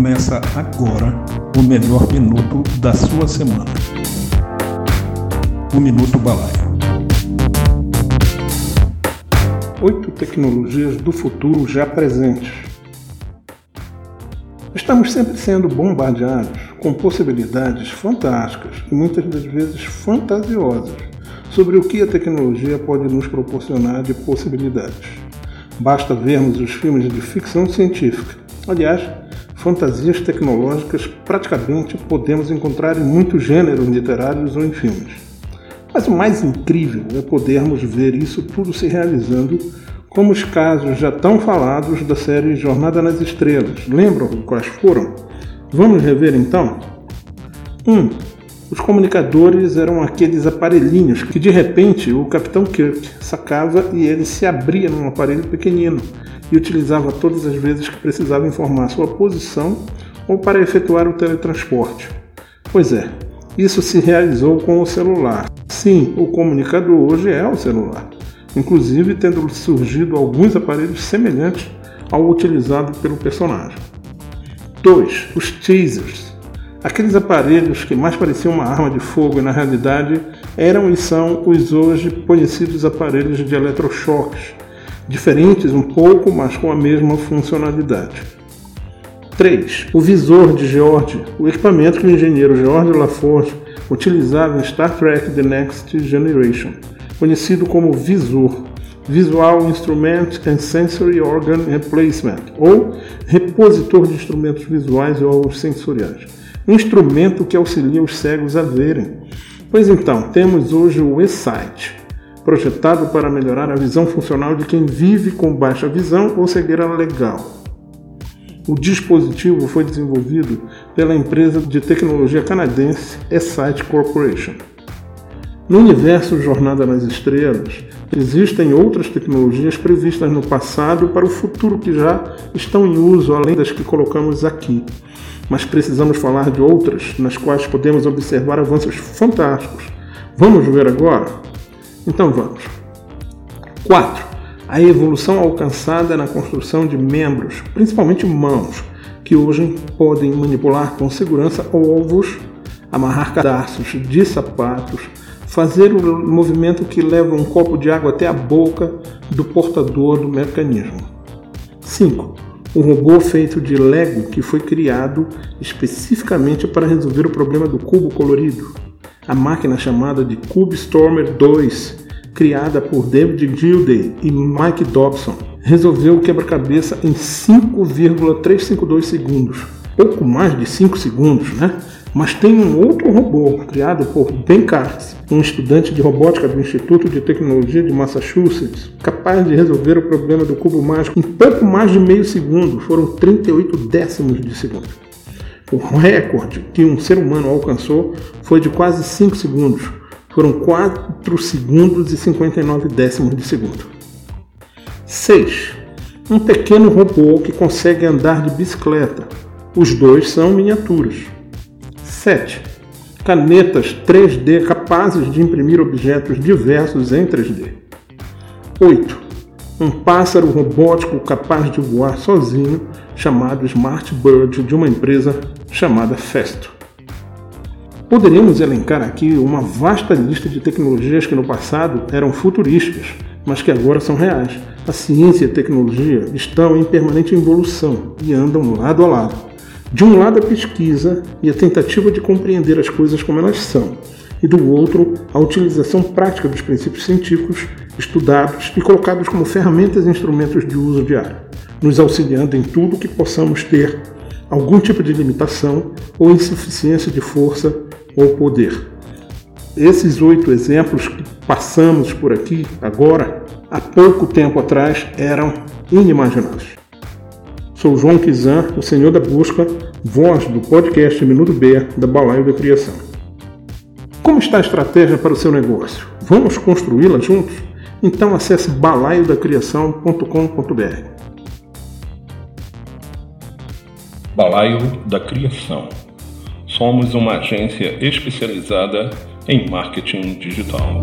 Começa agora o melhor minuto da sua semana. O Minuto Balaio. Oito tecnologias do futuro já presentes. Estamos sempre sendo bombardeados com possibilidades fantásticas e muitas das vezes fantasiosas sobre o que a tecnologia pode nos proporcionar de possibilidades. Basta vermos os filmes de ficção científica. Aliás, fantasias tecnológicas praticamente podemos encontrar em muitos gêneros literários ou em filmes. Mas o mais incrível é podermos ver isso tudo se realizando, como os casos já tão falados da série Jornada nas Estrelas. Lembram quais foram? Vamos rever então? 1. Um, os comunicadores eram aqueles aparelhinhos que de repente o Capitão Kirk sacava e ele se abria num aparelho pequenino e utilizava todas as vezes que precisava informar sua posição ou para efetuar o teletransporte. Pois é, isso se realizou com o celular. Sim, o comunicador hoje é o celular, inclusive tendo surgido alguns aparelhos semelhantes ao utilizado pelo personagem. 2. Os teasers Aqueles aparelhos que mais pareciam uma arma de fogo e na realidade eram e são os hoje conhecidos aparelhos de eletrochoques, diferentes um pouco, mas com a mesma funcionalidade. 3. O visor de George, o equipamento que o engenheiro George LaForge utilizava em Star Trek The Next Generation, conhecido como visor, Visual Instrument and Sensory Organ Replacement, ou repositor de instrumentos visuais ou sensoriais um instrumento que auxilia os cegos a verem. Pois então, temos hoje o e-sight, projetado para melhorar a visão funcional de quem vive com baixa visão ou cegueira legal. O dispositivo foi desenvolvido pela empresa de tecnologia canadense eSight Corporation. No universo Jornada nas Estrelas, existem outras tecnologias previstas no passado para o futuro que já estão em uso, além das que colocamos aqui mas precisamos falar de outras nas quais podemos observar avanços fantásticos. Vamos ver agora? Então vamos. 4. A evolução alcançada na construção de membros, principalmente mãos, que hoje podem manipular com segurança ovos, amarrar cadarços de sapatos, fazer o movimento que leva um copo de água até a boca do portador do mecanismo. 5 um robô feito de Lego que foi criado especificamente para resolver o problema do cubo colorido. A máquina chamada de CubeStormer 2, criada por David Gilday e Mike Dobson, resolveu o quebra-cabeça em 5,352 segundos. Pouco mais de 5 segundos, né? Mas tem um outro robô criado por Ben Katz, um estudante de robótica do Instituto de Tecnologia de Massachusetts, capaz de resolver o problema do cubo mágico em pouco mais de meio segundo, foram 38 décimos de segundo. O recorde que um ser humano alcançou foi de quase 5 segundos, foram 4 segundos e 59 décimos de segundo. 6. Um pequeno robô que consegue andar de bicicleta. Os dois são miniaturas. 7. Canetas 3D capazes de imprimir objetos diversos em 3D. 8. Um pássaro robótico capaz de voar sozinho, chamado Smart Bird, de uma empresa chamada Festo. Poderíamos elencar aqui uma vasta lista de tecnologias que no passado eram futurísticas, mas que agora são reais. A ciência e a tecnologia estão em permanente evolução e andam lado a lado. De um lado, a pesquisa e a tentativa de compreender as coisas como elas são, e do outro, a utilização prática dos princípios científicos estudados e colocados como ferramentas e instrumentos de uso diário, nos auxiliando em tudo que possamos ter algum tipo de limitação ou insuficiência de força ou poder. Esses oito exemplos que passamos por aqui agora, há pouco tempo atrás, eram inimagináveis. Sou João Kizan, o Senhor da Busca, voz do podcast Minuto B da Balaio da Criação. Como está a estratégia para o seu negócio? Vamos construí-la juntos? Então acesse balaiodacriação.com.br. Balaio da Criação. Somos uma agência especializada em marketing digital.